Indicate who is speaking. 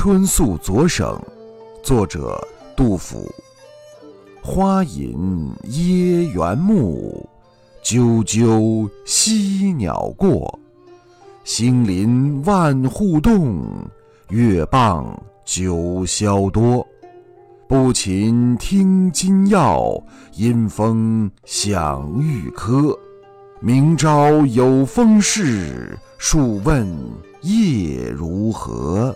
Speaker 1: 春宿左省，作者杜甫。花隐椰园暮，啾啾溪鸟过。星林万户动，月傍九霄多。不寝听金药，阴风响玉柯。明朝有风事，数问夜如何？